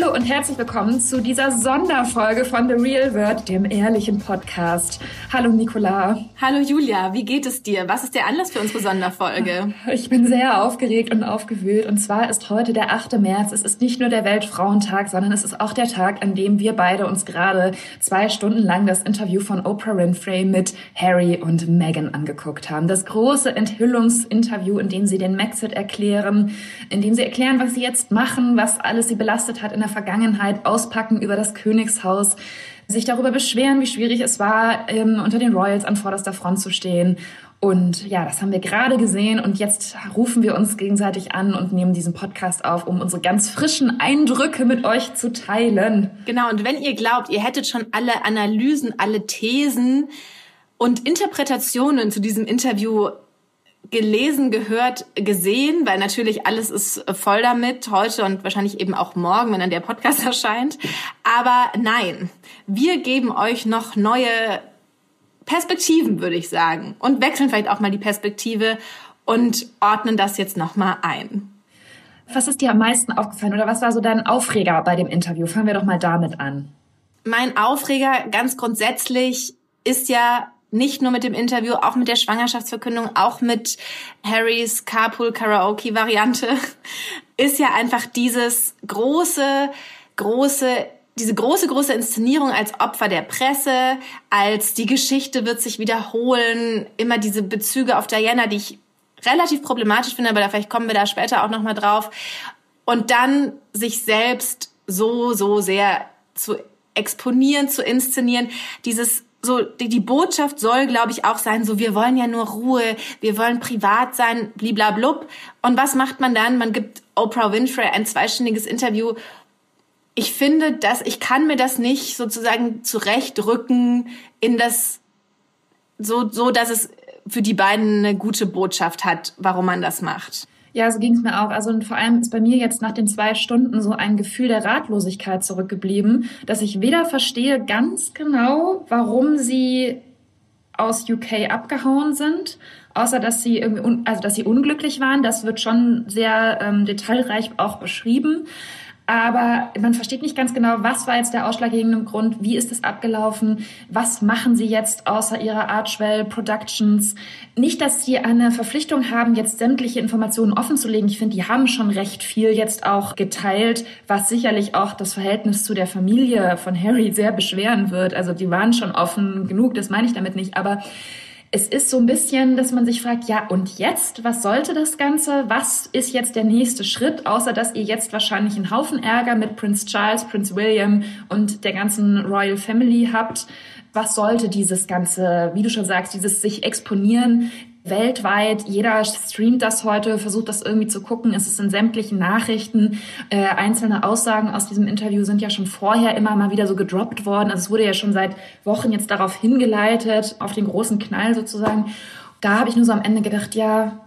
Hallo und herzlich willkommen zu dieser Sonderfolge von The Real World, dem ehrlichen Podcast. Hallo Nicola. Hallo Julia, wie geht es dir? Was ist der Anlass für unsere Sonderfolge? Ich bin sehr aufgeregt und aufgewühlt. Und zwar ist heute der 8. März. Es ist nicht nur der Weltfrauentag, sondern es ist auch der Tag, an dem wir beide uns gerade zwei Stunden lang das Interview von Oprah Winfrey mit Harry und Meghan angeguckt haben. Das große Enthüllungsinterview, in dem sie den Maxit erklären, in dem sie erklären, was sie jetzt machen, was alles sie belastet hat in der Vergangenheit auspacken über das Königshaus, sich darüber beschweren, wie schwierig es war, ähm, unter den Royals an vorderster Front zu stehen. Und ja, das haben wir gerade gesehen und jetzt rufen wir uns gegenseitig an und nehmen diesen Podcast auf, um unsere ganz frischen Eindrücke mit euch zu teilen. Genau, und wenn ihr glaubt, ihr hättet schon alle Analysen, alle Thesen und Interpretationen zu diesem Interview gelesen, gehört, gesehen, weil natürlich alles ist voll damit, heute und wahrscheinlich eben auch morgen, wenn dann der Podcast erscheint. Aber nein, wir geben euch noch neue Perspektiven, würde ich sagen. Und wechseln vielleicht auch mal die Perspektive und ordnen das jetzt nochmal ein. Was ist dir am meisten aufgefallen oder was war so dein Aufreger bei dem Interview? Fangen wir doch mal damit an. Mein Aufreger ganz grundsätzlich ist ja nicht nur mit dem Interview, auch mit der Schwangerschaftsverkündung, auch mit Harrys Carpool Karaoke Variante, ist ja einfach dieses große, große diese große, große Inszenierung als Opfer der Presse, als die Geschichte wird sich wiederholen, immer diese Bezüge auf Diana, die ich relativ problematisch finde, aber vielleicht kommen wir da später auch nochmal drauf. Und dann sich selbst so, so sehr zu exponieren, zu inszenieren, dieses so die, die Botschaft soll, glaube ich, auch sein, so wir wollen ja nur Ruhe, wir wollen privat sein, bliblablub. Und was macht man dann? Man gibt Oprah Winfrey ein zweistündiges Interview. Ich finde, dass ich kann mir das nicht sozusagen zurechtrücken in das so so, dass es für die beiden eine gute Botschaft hat, warum man das macht. Ja, so ging es mir auch. Also und vor allem ist bei mir jetzt nach den zwei Stunden so ein Gefühl der Ratlosigkeit zurückgeblieben, dass ich weder verstehe ganz genau, warum sie aus UK abgehauen sind, außer dass sie irgendwie, also dass sie unglücklich waren. Das wird schon sehr ähm, detailreich auch beschrieben. Aber man versteht nicht ganz genau, was war jetzt der ausschlaggebende Grund, wie ist es abgelaufen, was machen sie jetzt außer ihrer Archwell Productions. Nicht, dass sie eine Verpflichtung haben, jetzt sämtliche Informationen offenzulegen. Ich finde, die haben schon recht viel jetzt auch geteilt, was sicherlich auch das Verhältnis zu der Familie von Harry sehr beschweren wird. Also die waren schon offen genug, das meine ich damit nicht. Aber es ist so ein bisschen, dass man sich fragt, ja, und jetzt? Was sollte das Ganze? Was ist jetzt der nächste Schritt? Außer, dass ihr jetzt wahrscheinlich einen Haufen Ärger mit Prince Charles, Prince William und der ganzen Royal Family habt. Was sollte dieses Ganze, wie du schon sagst, dieses sich exponieren weltweit. Jeder streamt das heute, versucht das irgendwie zu gucken. Es ist in sämtlichen Nachrichten. Äh, einzelne Aussagen aus diesem Interview sind ja schon vorher immer mal wieder so gedroppt worden. Also es wurde ja schon seit Wochen jetzt darauf hingeleitet, auf den großen Knall sozusagen. Da habe ich nur so am Ende gedacht, ja,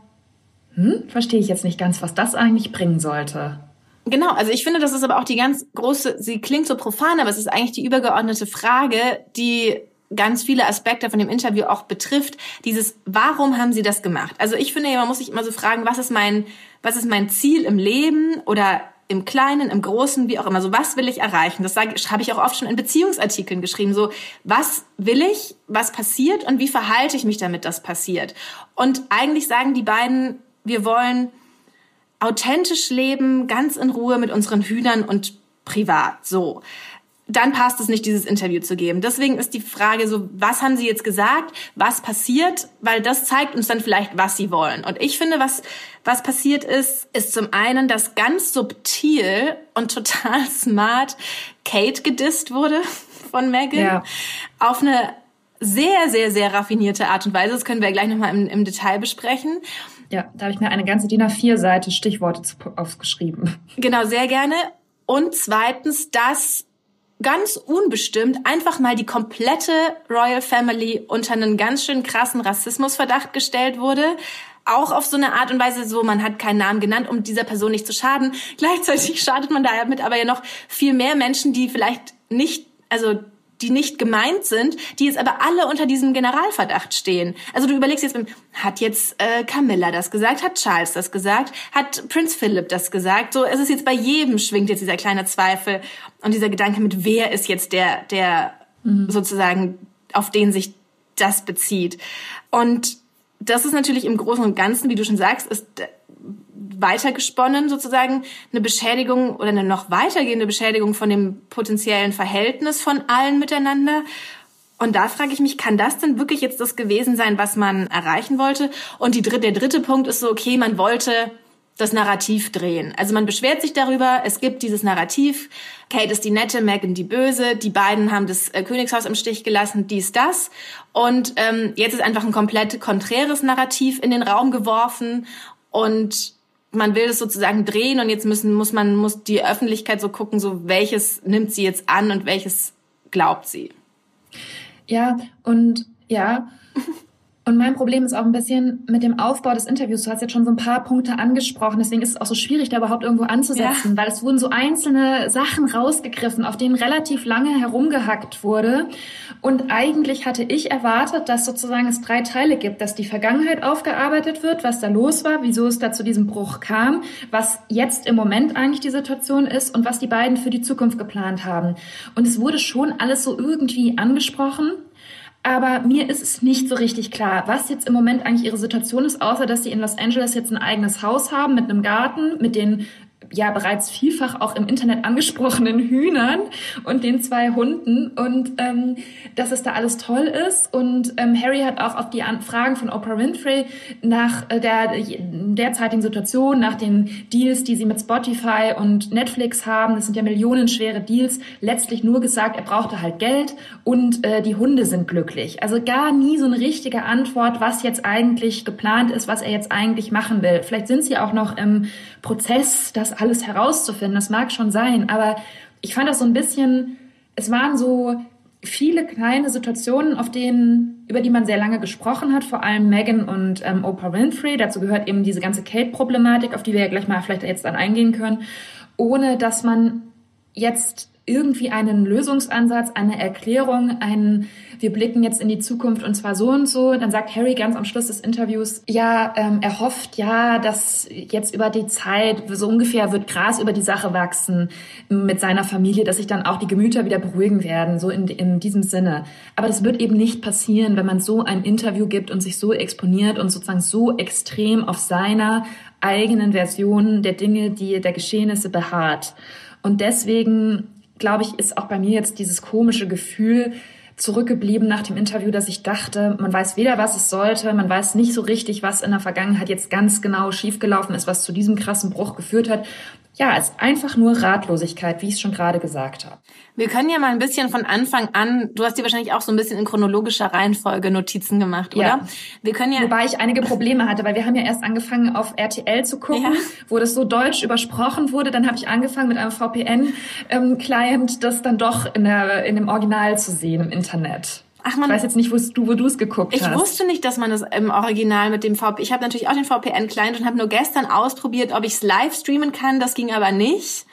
hm, verstehe ich jetzt nicht ganz, was das eigentlich bringen sollte. Genau, also ich finde, das ist aber auch die ganz große, sie klingt so profan, aber es ist eigentlich die übergeordnete Frage, die ganz viele Aspekte von dem Interview auch betrifft, dieses, warum haben sie das gemacht? Also ich finde, man muss sich immer so fragen, was ist mein, was ist mein Ziel im Leben oder im Kleinen, im Großen, wie auch immer. So, was will ich erreichen? Das habe ich auch oft schon in Beziehungsartikeln geschrieben. So, was will ich, was passiert und wie verhalte ich mich damit, dass passiert? Und eigentlich sagen die beiden, wir wollen authentisch leben, ganz in Ruhe mit unseren Hühnern und privat. So dann passt es nicht, dieses Interview zu geben. Deswegen ist die Frage so, was haben Sie jetzt gesagt? Was passiert? Weil das zeigt uns dann vielleicht, was Sie wollen. Und ich finde, was, was passiert ist, ist zum einen, dass ganz subtil und total smart Kate gedisst wurde von Megan. Ja. Auf eine sehr, sehr, sehr raffinierte Art und Weise. Das können wir gleich nochmal im, im Detail besprechen. Ja, da habe ich mir eine ganze DIN A4-Seite Stichworte aufgeschrieben. Genau, sehr gerne. Und zweitens, dass ganz unbestimmt einfach mal die komplette Royal Family unter einen ganz schön krassen Rassismusverdacht gestellt wurde. Auch auf so eine Art und Weise, so man hat keinen Namen genannt, um dieser Person nicht zu schaden. Gleichzeitig schadet man damit aber ja noch viel mehr Menschen, die vielleicht nicht, also die nicht gemeint sind, die jetzt aber alle unter diesem Generalverdacht stehen. Also du überlegst jetzt, hat jetzt äh, Camilla das gesagt, hat Charles das gesagt, hat Prinz Philip das gesagt? So, es ist jetzt bei jedem schwingt jetzt dieser kleine Zweifel und dieser Gedanke mit, wer ist jetzt der, der mhm. sozusagen, auf den sich das bezieht. Und das ist natürlich im Großen und Ganzen, wie du schon sagst, ist weitergesponnen sozusagen eine Beschädigung oder eine noch weitergehende Beschädigung von dem potenziellen Verhältnis von allen miteinander. Und da frage ich mich, kann das denn wirklich jetzt das gewesen sein, was man erreichen wollte? Und die dritte, der dritte Punkt ist so, okay, man wollte das Narrativ drehen. Also man beschwert sich darüber, es gibt dieses Narrativ, Kate ist die nette, Meghan die böse, die beiden haben das äh, Königshaus im Stich gelassen, dies, das. Und ähm, jetzt ist einfach ein komplett konträres Narrativ in den Raum geworfen und man will es sozusagen drehen und jetzt müssen, muss man, muss die Öffentlichkeit so gucken, so welches nimmt sie jetzt an und welches glaubt sie. Ja, und ja, und mein Problem ist auch ein bisschen mit dem Aufbau des Interviews. Du hast jetzt schon so ein paar Punkte angesprochen, deswegen ist es auch so schwierig, da überhaupt irgendwo anzusetzen, ja. weil es wurden so einzelne Sachen rausgegriffen, auf denen relativ lange herumgehackt wurde. Und eigentlich hatte ich erwartet, dass sozusagen es drei Teile gibt, dass die Vergangenheit aufgearbeitet wird, was da los war, wieso es da zu diesem Bruch kam, was jetzt im Moment eigentlich die Situation ist und was die beiden für die Zukunft geplant haben. Und es wurde schon alles so irgendwie angesprochen. Aber mir ist es nicht so richtig klar, was jetzt im Moment eigentlich ihre Situation ist, außer dass sie in Los Angeles jetzt ein eigenes Haus haben mit einem Garten, mit den ja bereits vielfach auch im Internet angesprochenen Hühnern und den zwei Hunden und ähm, dass es da alles toll ist. Und ähm, Harry hat auch auf die Fragen von Oprah Winfrey nach äh, der derzeitigen Situation, nach den Deals, die sie mit Spotify und Netflix haben, das sind ja millionenschwere Deals, letztlich nur gesagt, er brauchte halt Geld und äh, die Hunde sind glücklich. Also gar nie so eine richtige Antwort, was jetzt eigentlich geplant ist, was er jetzt eigentlich machen will. Vielleicht sind sie auch noch im Prozess, das alles herauszufinden. Das mag schon sein, aber ich fand das so ein bisschen, es waren so viele kleine Situationen, auf denen, über die man sehr lange gesprochen hat, vor allem Megan und ähm, Oprah Winfrey. Dazu gehört eben diese ganze Kate-Problematik, auf die wir ja gleich mal vielleicht jetzt dann eingehen können, ohne dass man jetzt irgendwie einen Lösungsansatz, eine Erklärung, einen, wir blicken jetzt in die Zukunft und zwar so und so. Dann sagt Harry ganz am Schluss des Interviews, ja, ähm, er hofft ja, dass jetzt über die Zeit, so ungefähr wird Gras über die Sache wachsen mit seiner Familie, dass sich dann auch die Gemüter wieder beruhigen werden, so in, in diesem Sinne. Aber das wird eben nicht passieren, wenn man so ein Interview gibt und sich so exponiert und sozusagen so extrem auf seiner eigenen Version der Dinge, die der Geschehnisse beharrt. Und deswegen glaube ich, ist auch bei mir jetzt dieses komische Gefühl zurückgeblieben nach dem Interview, dass ich dachte, man weiß weder, was es sollte, man weiß nicht so richtig, was in der Vergangenheit jetzt ganz genau schiefgelaufen ist, was zu diesem krassen Bruch geführt hat ja, es ist einfach nur Ratlosigkeit, wie ich es schon gerade gesagt habe. Wir können ja mal ein bisschen von Anfang an, du hast dir wahrscheinlich auch so ein bisschen in chronologischer Reihenfolge Notizen gemacht, oder? Ja. Wir können ja Wobei ich einige Probleme hatte, weil wir haben ja erst angefangen auf RTL zu gucken, ja. wo das so deutsch übersprochen wurde. Dann habe ich angefangen mit einem VPN-Client, ähm, das dann doch in, der, in dem Original zu sehen im Internet. Ach man, ich weiß jetzt nicht, wo du, wo du es geguckt ich hast. Ich wusste nicht, dass man das im Original mit dem VPN. Ich habe natürlich auch den VPN-Client und habe nur gestern ausprobiert, ob ich es live streamen kann. Das ging aber nicht.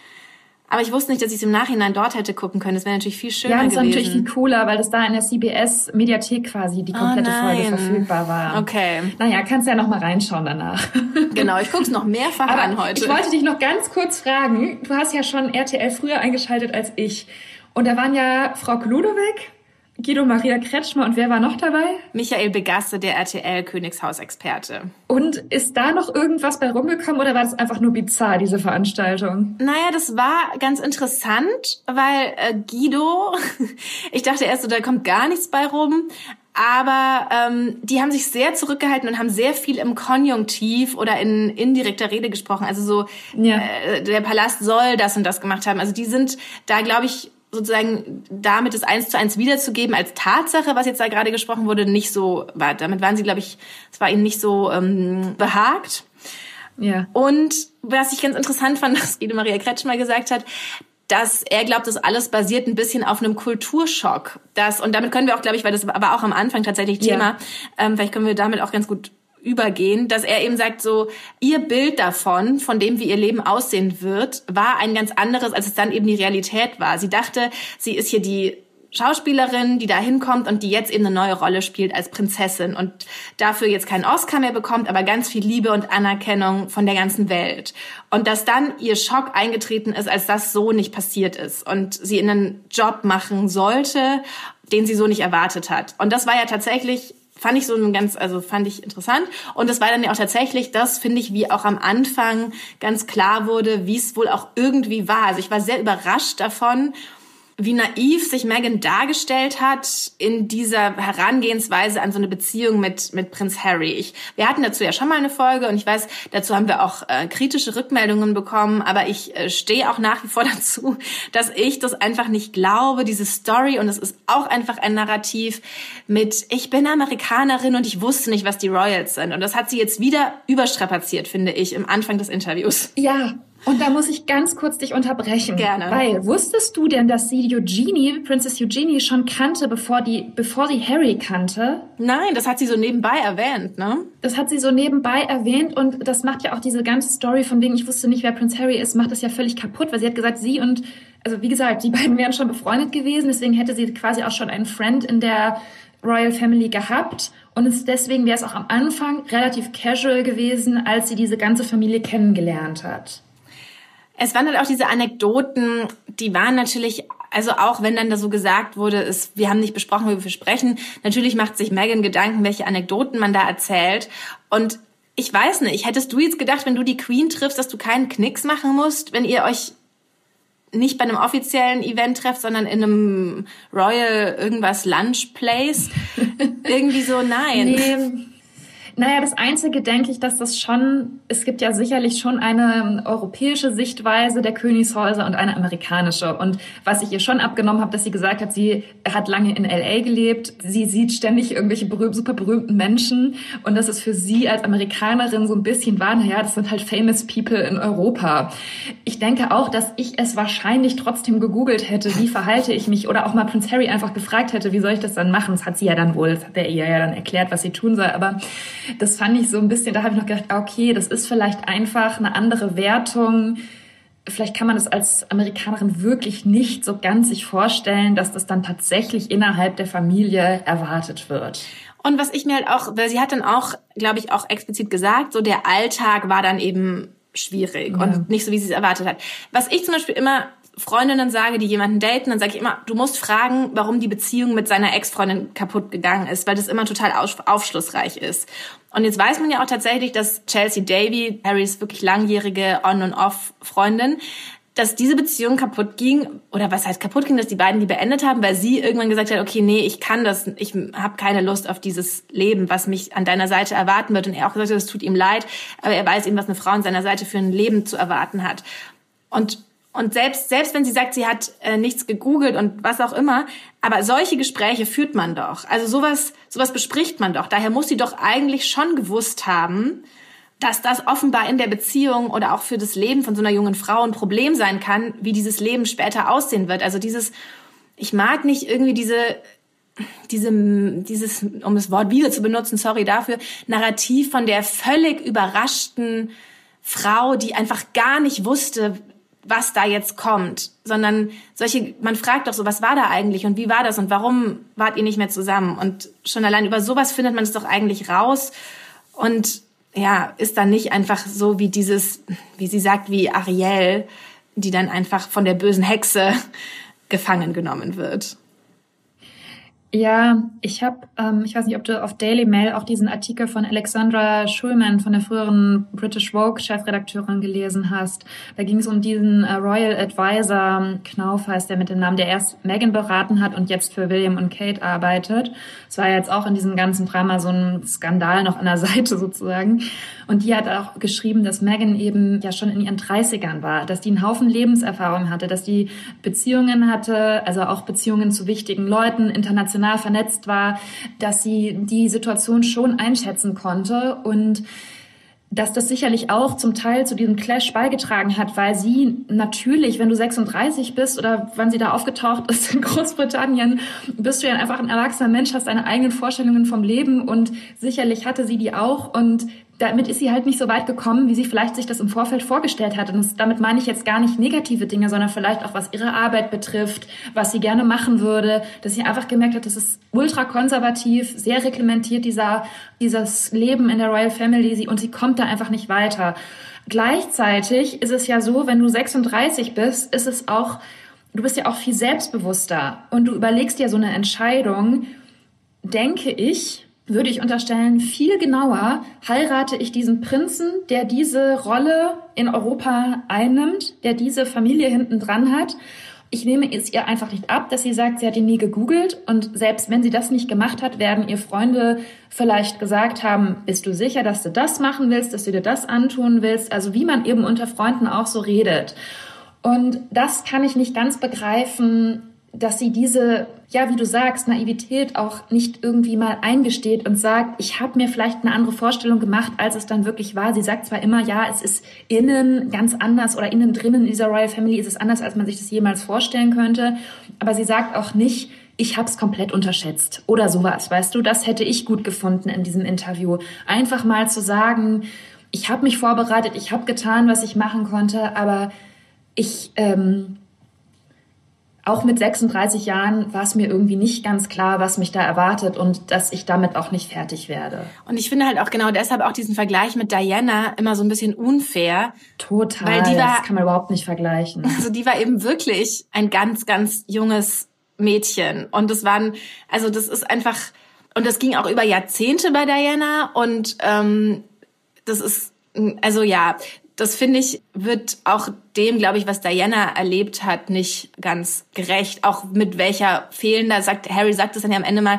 Aber ich wusste nicht, dass ich es im Nachhinein dort hätte gucken können. Das wäre natürlich viel schöner gewesen. Ja, das ist natürlich viel cooler, weil das da in der CBS-Mediathek quasi die komplette oh Folge verfügbar war. Okay. Naja, kannst ja noch mal reinschauen danach. Genau, ich guck's noch mehrfach Aber an heute. Ich wollte dich noch ganz kurz fragen. Du hast ja schon RTL früher eingeschaltet als ich. Und da waren ja Frau Kludoweg Guido Maria Kretschmer und wer war noch dabei? Michael Begasse, der RTL-Königshausexperte. Und ist da noch irgendwas bei rumgekommen oder war das einfach nur bizarr, diese Veranstaltung? Naja, das war ganz interessant, weil äh, Guido, ich dachte erst so, da kommt gar nichts bei rum, aber ähm, die haben sich sehr zurückgehalten und haben sehr viel im Konjunktiv oder in indirekter Rede gesprochen. Also so, ja. äh, der Palast soll das und das gemacht haben. Also die sind da, glaube ich, sozusagen damit es eins zu eins wiederzugeben als Tatsache, was jetzt da gerade gesprochen wurde, nicht so war. Damit waren sie, glaube ich, es war ihnen nicht so ähm, behagt. Ja. Und was ich ganz interessant fand, was Guido Maria Kretschmer gesagt hat, dass er glaubt, das alles basiert ein bisschen auf einem Kulturschock. Das, und damit können wir auch, glaube ich, weil das war auch am Anfang tatsächlich Thema, ja. ähm, vielleicht können wir damit auch ganz gut übergehen, dass er eben sagt, so ihr Bild davon, von dem wie ihr Leben aussehen wird, war ein ganz anderes, als es dann eben die Realität war. Sie dachte, sie ist hier die Schauspielerin, die da hinkommt und die jetzt eben eine neue Rolle spielt als Prinzessin und dafür jetzt keinen Oscar mehr bekommt, aber ganz viel Liebe und Anerkennung von der ganzen Welt. Und dass dann ihr Schock eingetreten ist, als das so nicht passiert ist und sie in einen Job machen sollte, den sie so nicht erwartet hat. Und das war ja tatsächlich fand ich so ein ganz, also fand ich interessant. Und das war dann ja auch tatsächlich das, finde ich, wie auch am Anfang ganz klar wurde, wie es wohl auch irgendwie war. Also ich war sehr überrascht davon wie naiv sich Meghan dargestellt hat in dieser Herangehensweise an so eine Beziehung mit, mit Prinz Harry. Ich, wir hatten dazu ja schon mal eine Folge und ich weiß, dazu haben wir auch äh, kritische Rückmeldungen bekommen, aber ich äh, stehe auch nach wie vor dazu, dass ich das einfach nicht glaube, diese Story und es ist auch einfach ein Narrativ mit ich bin Amerikanerin und ich wusste nicht, was die Royals sind und das hat sie jetzt wieder überstrapaziert, finde ich, im Anfang des Interviews. Ja, und da muss ich ganz kurz dich unterbrechen. Gerne. Weil, wusstest du denn, dass sie Eugenie, Princess Eugenie, schon kannte, bevor, die, bevor sie Harry kannte? Nein, das hat sie so nebenbei erwähnt, ne? Das hat sie so nebenbei erwähnt und das macht ja auch diese ganze Story von wegen, ich wusste nicht, wer Prince Harry ist, macht das ja völlig kaputt, weil sie hat gesagt, sie und, also wie gesagt, die beiden wären schon befreundet gewesen, deswegen hätte sie quasi auch schon einen Friend in der Royal Family gehabt und es, deswegen wäre es auch am Anfang relativ casual gewesen, als sie diese ganze Familie kennengelernt hat. Es waren halt auch diese Anekdoten, die waren natürlich, also auch wenn dann da so gesagt wurde, es, wir haben nicht besprochen, wie wir sprechen, natürlich macht sich Megan Gedanken, welche Anekdoten man da erzählt. Und ich weiß nicht, hättest du jetzt gedacht, wenn du die Queen triffst, dass du keinen Knicks machen musst, wenn ihr euch nicht bei einem offiziellen Event trefft, sondern in einem Royal irgendwas Lunch Place? Irgendwie so, nein. Nee. Naja, das Einzige denke ich, dass das schon, es gibt ja sicherlich schon eine europäische Sichtweise der Königshäuser und eine amerikanische. Und was ich ihr schon abgenommen habe, dass sie gesagt hat, sie hat lange in LA gelebt, sie sieht ständig irgendwelche berühm super berühmten Menschen und dass es für sie als Amerikanerin so ein bisschen war, naja, das sind halt famous people in Europa. Ich denke auch, dass ich es wahrscheinlich trotzdem gegoogelt hätte, wie verhalte ich mich oder auch mal Prince Harry einfach gefragt hätte, wie soll ich das dann machen? Das hat sie ja dann wohl, das hat er ihr ja dann erklärt, was sie tun soll, aber das fand ich so ein bisschen, da habe ich noch gedacht, okay, das ist vielleicht einfach eine andere Wertung. Vielleicht kann man das als Amerikanerin wirklich nicht so ganz sich vorstellen, dass das dann tatsächlich innerhalb der Familie erwartet wird. Und was ich mir halt auch, weil sie hat dann auch, glaube ich, auch explizit gesagt, so der Alltag war dann eben schwierig ja. und nicht so, wie sie es erwartet hat. Was ich zum Beispiel immer Freundinnen sage, die jemanden daten, dann sage ich immer, du musst fragen, warum die Beziehung mit seiner Ex-Freundin kaputt gegangen ist, weil das immer total aufschlussreich ist. Und jetzt weiß man ja auch tatsächlich, dass Chelsea Davy, Harrys wirklich langjährige On- und Off-Freundin, dass diese Beziehung kaputt ging, oder was heißt kaputt ging, dass die beiden die beendet haben, weil sie irgendwann gesagt hat, okay, nee, ich kann das, ich habe keine Lust auf dieses Leben, was mich an deiner Seite erwarten wird. Und er auch gesagt hat, es tut ihm leid, aber er weiß eben, was eine Frau an seiner Seite für ein Leben zu erwarten hat. Und und selbst, selbst wenn sie sagt, sie hat äh, nichts gegoogelt und was auch immer, aber solche Gespräche führt man doch. Also sowas, sowas bespricht man doch. Daher muss sie doch eigentlich schon gewusst haben, dass das offenbar in der Beziehung oder auch für das Leben von so einer jungen Frau ein Problem sein kann, wie dieses Leben später aussehen wird. Also dieses, ich mag nicht irgendwie diese, diese, dieses, um das Wort wieder zu benutzen, sorry dafür, Narrativ von der völlig überraschten Frau, die einfach gar nicht wusste, was da jetzt kommt, sondern solche, man fragt doch so, was war da eigentlich und wie war das und warum wart ihr nicht mehr zusammen? Und schon allein über sowas findet man es doch eigentlich raus und ja, ist dann nicht einfach so wie dieses, wie sie sagt, wie Ariel, die dann einfach von der bösen Hexe gefangen genommen wird. Ja, ich habe, ähm, ich weiß nicht, ob du auf Daily Mail auch diesen Artikel von Alexandra Schulman von der früheren British Vogue Chefredakteurin gelesen hast. Da ging es um diesen äh, Royal Advisor Knauf heißt der mit dem Namen, der erst Meghan beraten hat und jetzt für William und Kate arbeitet. Es war jetzt auch in diesem ganzen Drama so ein Skandal noch an der Seite sozusagen. Und die hat auch geschrieben, dass Meghan eben ja schon in ihren 30ern war, dass die einen Haufen Lebenserfahrung hatte, dass die Beziehungen hatte, also auch Beziehungen zu wichtigen Leuten, international international vernetzt war, dass sie die Situation schon einschätzen konnte und dass das sicherlich auch zum Teil zu diesem Clash beigetragen hat, weil sie natürlich, wenn du 36 bist oder wann sie da aufgetaucht ist in Großbritannien, bist du ja einfach ein erwachsener Mensch, hast deine eigenen Vorstellungen vom Leben und sicherlich hatte sie die auch und damit ist sie halt nicht so weit gekommen, wie sie vielleicht sich das im Vorfeld vorgestellt hat. Und damit meine ich jetzt gar nicht negative Dinge, sondern vielleicht auch was ihre Arbeit betrifft, was sie gerne machen würde, dass sie einfach gemerkt hat, das ist ultra konservativ, sehr reglementiert dieser, dieses Leben in der Royal Family und sie kommt da einfach nicht weiter. Gleichzeitig ist es ja so, wenn du 36 bist, ist es auch, du bist ja auch viel selbstbewusster und du überlegst dir so eine Entscheidung, denke ich, würde ich unterstellen, viel genauer heirate ich diesen Prinzen, der diese Rolle in Europa einnimmt, der diese Familie hinten dran hat. Ich nehme es ihr einfach nicht ab, dass sie sagt, sie hat ihn nie gegoogelt und selbst wenn sie das nicht gemacht hat, werden ihr Freunde vielleicht gesagt haben, bist du sicher, dass du das machen willst, dass du dir das antun willst? Also wie man eben unter Freunden auch so redet. Und das kann ich nicht ganz begreifen, dass sie diese, ja, wie du sagst, Naivität auch nicht irgendwie mal eingesteht und sagt, ich habe mir vielleicht eine andere Vorstellung gemacht, als es dann wirklich war. Sie sagt zwar immer, ja, es ist innen ganz anders oder innen drinnen in dieser Royal Family ist es anders, als man sich das jemals vorstellen könnte, aber sie sagt auch nicht, ich habe es komplett unterschätzt oder sowas, weißt du, das hätte ich gut gefunden in diesem Interview. Einfach mal zu sagen, ich habe mich vorbereitet, ich habe getan, was ich machen konnte, aber ich ähm, auch mit 36 Jahren war es mir irgendwie nicht ganz klar, was mich da erwartet und dass ich damit auch nicht fertig werde. Und ich finde halt auch genau deshalb auch diesen Vergleich mit Diana immer so ein bisschen unfair. Total. Weil die war, das kann man überhaupt nicht vergleichen. Also die war eben wirklich ein ganz, ganz junges Mädchen. Und das waren, also das ist einfach, und das ging auch über Jahrzehnte bei Diana und ähm, das ist, also ja, das finde ich, wird auch dem, glaube ich, was Diana erlebt hat, nicht ganz gerecht. Auch mit welcher fehlender, sagt, Harry sagt es dann ja am Ende mal,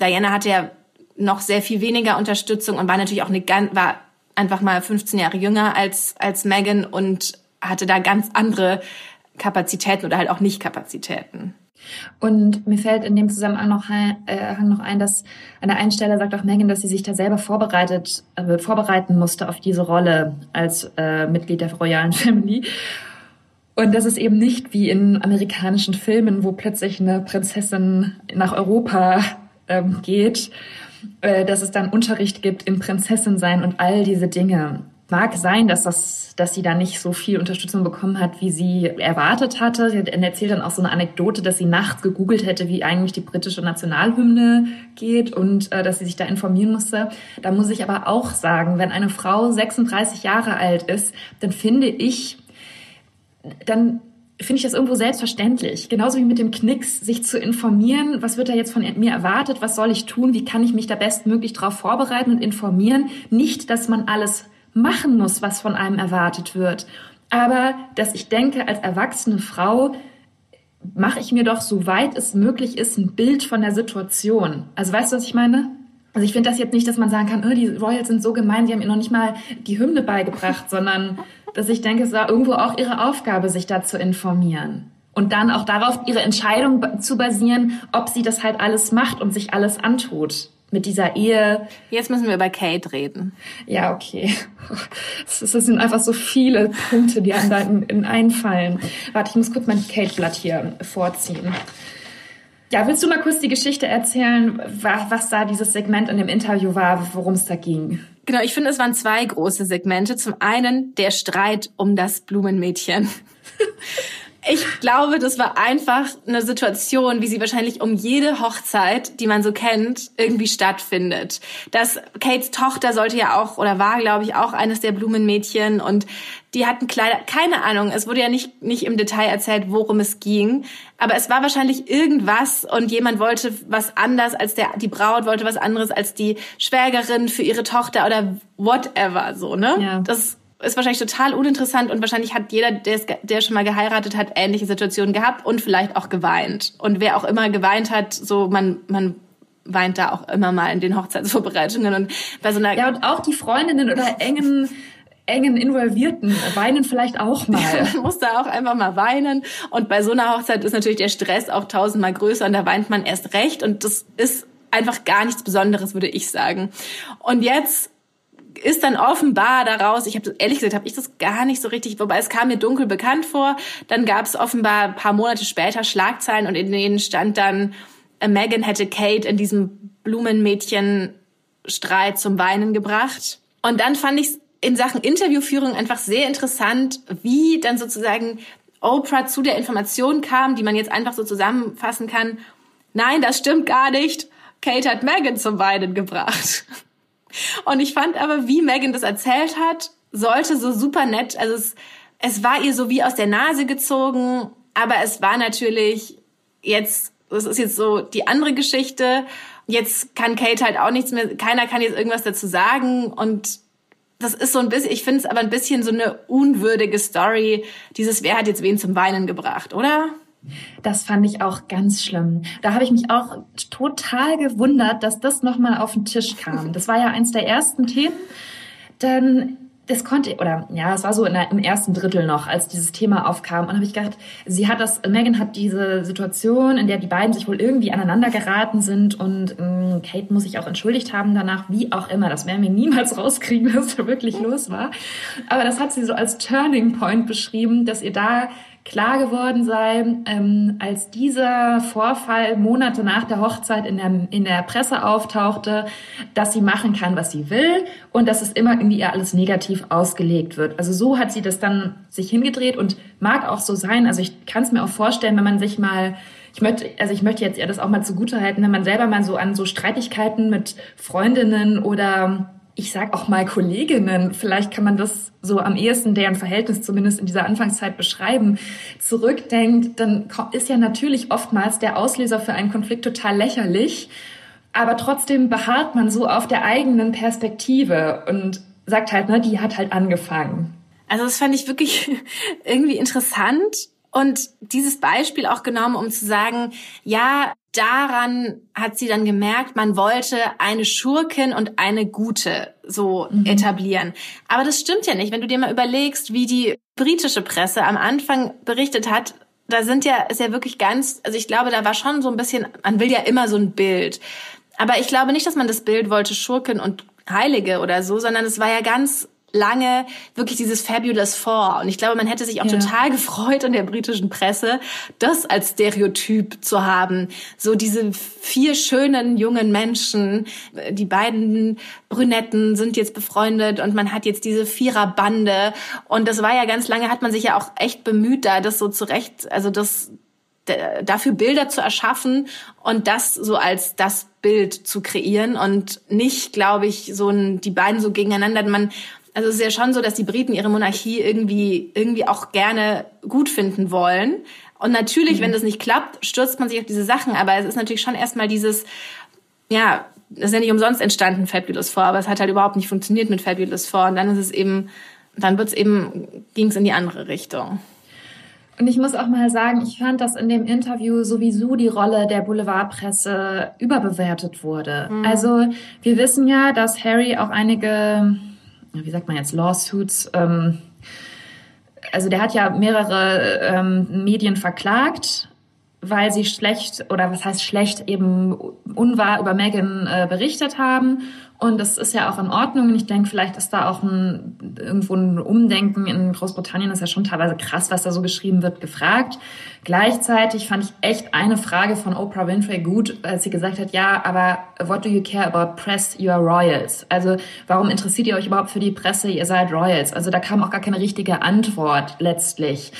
Diana hatte ja noch sehr viel weniger Unterstützung und war natürlich auch eine ganz, war einfach mal 15 Jahre jünger als, als Megan und hatte da ganz andere Kapazitäten oder halt auch nicht Kapazitäten. Und mir fällt in dem Zusammenhang noch, äh, noch ein, dass an der einen Stelle sagt auch Megan, dass sie sich da selber vorbereitet, äh, vorbereiten musste auf diese Rolle als äh, Mitglied der royalen Family. Und das ist eben nicht wie in amerikanischen Filmen, wo plötzlich eine Prinzessin nach Europa ähm, geht, äh, dass es dann Unterricht gibt im Prinzessin sein und all diese Dinge. Mag sein, dass das, dass sie da nicht so viel Unterstützung bekommen hat, wie sie erwartet hatte. Sie erzählt dann auch so eine Anekdote, dass sie nachts gegoogelt hätte, wie eigentlich die britische Nationalhymne geht und äh, dass sie sich da informieren musste. Da muss ich aber auch sagen, wenn eine Frau 36 Jahre alt ist, dann finde ich, dann finde ich das irgendwo selbstverständlich. Genauso wie mit dem Knicks, sich zu informieren, was wird da jetzt von mir erwartet, was soll ich tun, wie kann ich mich da bestmöglich darauf vorbereiten und informieren. Nicht, dass man alles machen muss, was von einem erwartet wird. Aber dass ich denke, als erwachsene Frau mache ich mir doch, soweit es möglich ist, ein Bild von der Situation. Also weißt du, was ich meine? Also ich finde das jetzt nicht, dass man sagen kann, oh, die Royals sind so gemein, sie haben ihr noch nicht mal die Hymne beigebracht, sondern dass ich denke, es war irgendwo auch ihre Aufgabe, sich da zu informieren. Und dann auch darauf ihre Entscheidung zu basieren, ob sie das halt alles macht und sich alles antut mit dieser Ehe. Jetzt müssen wir über Kate reden. Ja, okay. Das sind einfach so viele Punkte, die einem da in, in einfallen. Warte, ich muss kurz mein Kate-Blatt hier vorziehen. Ja, willst du mal kurz die Geschichte erzählen, was da dieses Segment in dem Interview war, worum es da ging? Genau, ich finde, es waren zwei große Segmente. Zum einen der Streit um das Blumenmädchen. Ich glaube, das war einfach eine Situation, wie sie wahrscheinlich um jede Hochzeit, die man so kennt, irgendwie stattfindet. Das Kates Tochter sollte ja auch oder war, glaube ich, auch eines der Blumenmädchen und die hatten Kleider, keine Ahnung, es wurde ja nicht, nicht im Detail erzählt, worum es ging, aber es war wahrscheinlich irgendwas und jemand wollte was anders als der, die Braut wollte was anderes als die Schwägerin für ihre Tochter oder whatever, so, ne? Ja. Das ist wahrscheinlich total uninteressant und wahrscheinlich hat jeder, der, der schon mal geheiratet hat, ähnliche Situationen gehabt und vielleicht auch geweint. Und wer auch immer geweint hat, so man, man weint da auch immer mal in den Hochzeitsvorbereitungen und bei so einer ja und auch die Freundinnen oder engen engen Involvierten weinen vielleicht auch mal. Man muss da auch einfach mal weinen. Und bei so einer Hochzeit ist natürlich der Stress auch tausendmal größer und da weint man erst recht. Und das ist einfach gar nichts Besonderes, würde ich sagen. Und jetzt ist dann offenbar daraus, ich habe ehrlich gesagt, habe ich das gar nicht so richtig, wobei es kam mir dunkel bekannt vor. Dann gab es offenbar ein paar Monate später Schlagzeilen und in denen stand dann, äh, Megan hätte Kate in diesem Blumenmädchen-Streit zum Weinen gebracht. Und dann fand ich in Sachen Interviewführung einfach sehr interessant, wie dann sozusagen Oprah zu der Information kam, die man jetzt einfach so zusammenfassen kann. Nein, das stimmt gar nicht. Kate hat Megan zum Weinen gebracht. Und ich fand aber, wie Megan das erzählt hat, sollte so super nett, also es, es war ihr so wie aus der Nase gezogen, aber es war natürlich jetzt, das ist jetzt so die andere Geschichte. Jetzt kann Kate halt auch nichts mehr, keiner kann jetzt irgendwas dazu sagen und das ist so ein bisschen, ich finde es aber ein bisschen so eine unwürdige Story, dieses Wer hat jetzt wen zum Weinen gebracht, oder? Das fand ich auch ganz schlimm. Da habe ich mich auch total gewundert, dass das nochmal auf den Tisch kam. Das war ja eins der ersten Themen. Dann das konnte, oder ja, es war so der, im ersten Drittel noch, als dieses Thema aufkam. Und habe ich gedacht, sie hat das, Megan hat diese Situation, in der die beiden sich wohl irgendwie aneinander geraten sind und ähm, Kate muss sich auch entschuldigt haben danach, wie auch immer. Das werden wir niemals rauskriegen, was da wirklich los war. Aber das hat sie so als Turning Point beschrieben, dass ihr da klar geworden sei, ähm, als dieser Vorfall Monate nach der Hochzeit in der, in der Presse auftauchte, dass sie machen kann, was sie will und dass es immer irgendwie ihr alles negativ ausgelegt wird. Also so hat sie das dann sich hingedreht und mag auch so sein. Also ich kann es mir auch vorstellen, wenn man sich mal ich möchte, also ich möchte jetzt ihr das auch mal zugutehalten, wenn man selber mal so an so Streitigkeiten mit Freundinnen oder ich sag auch mal Kolleginnen, vielleicht kann man das so am ehesten deren Verhältnis zumindest in dieser Anfangszeit beschreiben, zurückdenkt, dann ist ja natürlich oftmals der Auslöser für einen Konflikt total lächerlich, aber trotzdem beharrt man so auf der eigenen Perspektive und sagt halt, ne, die hat halt angefangen. Also das fand ich wirklich irgendwie interessant und dieses Beispiel auch genommen, um zu sagen, ja, daran hat sie dann gemerkt, man wollte eine Schurkin und eine Gute so mhm. etablieren. Aber das stimmt ja nicht. Wenn du dir mal überlegst, wie die britische Presse am Anfang berichtet hat, da sind ja, ist ja wirklich ganz, also ich glaube, da war schon so ein bisschen, man will ja immer so ein Bild. Aber ich glaube nicht, dass man das Bild wollte, Schurken und Heilige oder so, sondern es war ja ganz lange wirklich dieses Fabulous Four. Und ich glaube, man hätte sich auch ja. total gefreut in der britischen Presse, das als Stereotyp zu haben. So diese vier schönen jungen Menschen, die beiden Brünetten sind jetzt befreundet und man hat jetzt diese Viererbande. Und das war ja ganz lange, hat man sich ja auch echt bemüht, da das so zurecht, also das dafür Bilder zu erschaffen und das so als das Bild zu kreieren und nicht, glaube ich, so ein, die beiden so gegeneinander. Man also es ist ja schon so, dass die Briten ihre Monarchie irgendwie, irgendwie auch gerne gut finden wollen. Und natürlich, mhm. wenn das nicht klappt, stürzt man sich auf diese Sachen. Aber es ist natürlich schon erstmal dieses, ja, das ist ja nicht umsonst entstanden, Fabulous 4, aber es hat halt überhaupt nicht funktioniert mit Fabulous 4. Und dann ist es eben, dann wird es eben, ging es in die andere Richtung. Und ich muss auch mal sagen, ich fand, dass in dem Interview sowieso die Rolle der Boulevardpresse überbewertet wurde. Mhm. Also wir wissen ja, dass Harry auch einige wie sagt man jetzt, Lawsuits, ähm, also der hat ja mehrere ähm, Medien verklagt, weil sie schlecht oder was heißt schlecht eben unwahr über Megan äh, berichtet haben und das ist ja auch in Ordnung. Und ich denke, vielleicht ist da auch ein, irgendwo ein Umdenken in Großbritannien. Ist ja schon teilweise krass, was da so geschrieben wird, gefragt. Gleichzeitig fand ich echt eine Frage von Oprah Winfrey gut, als sie gesagt hat, ja, aber what do you care about press? You are royals. Also warum interessiert ihr euch überhaupt für die Presse? Ihr seid royals. Also da kam auch gar keine richtige Antwort letztlich.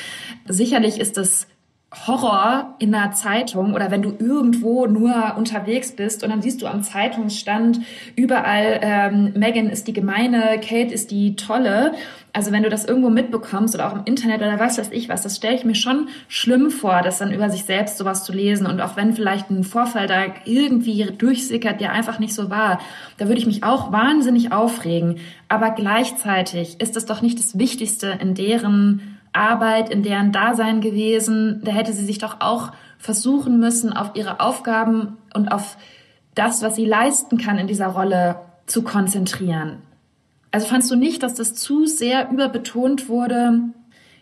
Sicherlich ist das Horror in einer Zeitung oder wenn du irgendwo nur unterwegs bist und dann siehst du am Zeitungsstand überall, ähm, Megan ist die gemeine, Kate ist die tolle. Also wenn du das irgendwo mitbekommst oder auch im Internet oder was weiß ich was, das stelle ich mir schon schlimm vor, das dann über sich selbst sowas zu lesen. Und auch wenn vielleicht ein Vorfall da irgendwie durchsickert, der einfach nicht so war, da würde ich mich auch wahnsinnig aufregen. Aber gleichzeitig ist es doch nicht das Wichtigste in deren Arbeit, in deren Dasein gewesen. Da hätte sie sich doch auch versuchen müssen, auf ihre Aufgaben und auf das, was sie leisten kann in dieser Rolle zu konzentrieren. Also fandst du nicht, dass das zu sehr überbetont wurde,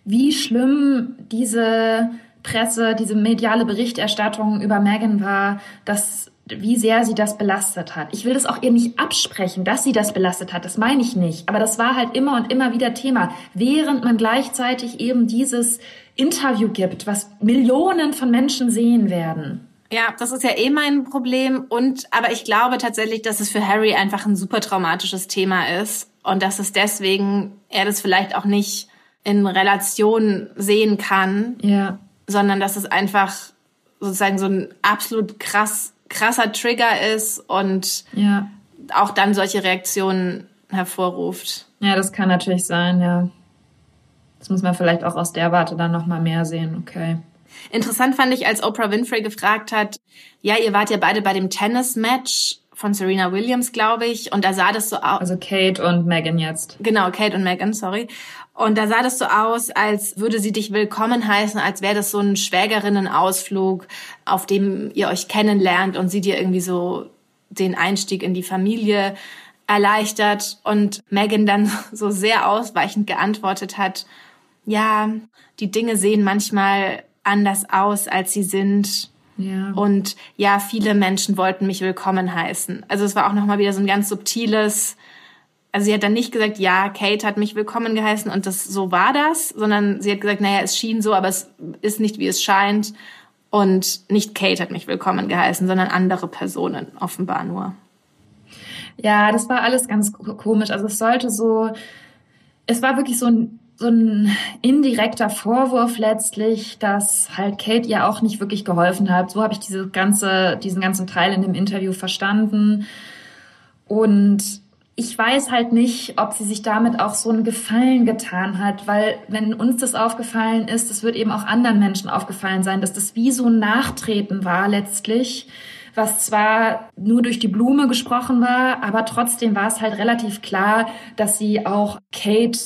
wie schlimm diese Presse, diese mediale Berichterstattung über Megan war, dass wie sehr sie das belastet hat. Ich will das auch ihr nicht absprechen, dass sie das belastet hat. Das meine ich nicht. Aber das war halt immer und immer wieder Thema, während man gleichzeitig eben dieses Interview gibt, was Millionen von Menschen sehen werden. Ja, das ist ja eh mein Problem. Und, aber ich glaube tatsächlich, dass es für Harry einfach ein super traumatisches Thema ist. Und dass es deswegen er das vielleicht auch nicht in Relation sehen kann. Ja. Sondern dass es einfach sozusagen so ein absolut krass, krasser Trigger ist und ja. auch dann solche Reaktionen hervorruft. Ja, das kann natürlich sein, ja. Das muss man vielleicht auch aus der Warte dann nochmal mehr sehen, okay. Interessant fand ich, als Oprah Winfrey gefragt hat, ja, ihr wart ja beide bei dem Tennis-Match von Serena Williams, glaube ich, und da sah das so aus. Also Kate und Megan jetzt. Genau, Kate und Megan, sorry. Und da sah das so aus, als würde sie dich willkommen heißen, als wäre das so ein Schwägerinnenausflug, auf dem ihr euch kennenlernt und sie dir irgendwie so den Einstieg in die Familie erleichtert und Megan dann so sehr ausweichend geantwortet hat, ja, die Dinge sehen manchmal anders aus, als sie sind. Ja. Und ja, viele Menschen wollten mich willkommen heißen. Also es war auch nochmal wieder so ein ganz subtiles, also sie hat dann nicht gesagt, ja, Kate hat mich willkommen geheißen und das so war das, sondern sie hat gesagt, naja, es schien so, aber es ist nicht, wie es scheint. Und nicht Kate hat mich willkommen geheißen, sondern andere Personen, offenbar nur. Ja, das war alles ganz komisch. Also es sollte so, es war wirklich so ein so ein indirekter Vorwurf letztlich, dass halt Kate ihr auch nicht wirklich geholfen hat. So habe ich diese ganze, diesen ganzen Teil in dem Interview verstanden. Und ich weiß halt nicht, ob sie sich damit auch so einen Gefallen getan hat, weil wenn uns das aufgefallen ist, das wird eben auch anderen Menschen aufgefallen sein, dass das wie so ein Nachtreten war letztlich, was zwar nur durch die Blume gesprochen war, aber trotzdem war es halt relativ klar, dass sie auch Kate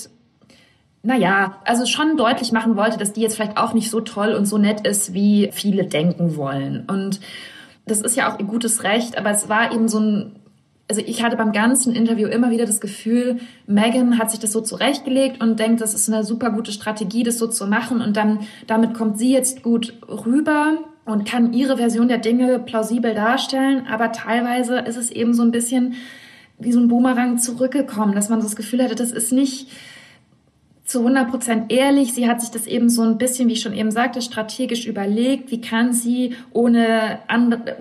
naja, also schon deutlich machen wollte, dass die jetzt vielleicht auch nicht so toll und so nett ist, wie viele denken wollen. Und das ist ja auch ihr gutes Recht, aber es war eben so ein, also ich hatte beim ganzen Interview immer wieder das Gefühl, Megan hat sich das so zurechtgelegt und denkt, das ist eine super gute Strategie, das so zu machen. Und dann damit kommt sie jetzt gut rüber und kann ihre Version der Dinge plausibel darstellen, aber teilweise ist es eben so ein bisschen wie so ein Boomerang zurückgekommen, dass man das Gefühl hatte, das ist nicht, zu 100 Prozent ehrlich. Sie hat sich das eben so ein bisschen, wie ich schon eben sagte, strategisch überlegt. Wie kann sie, ohne,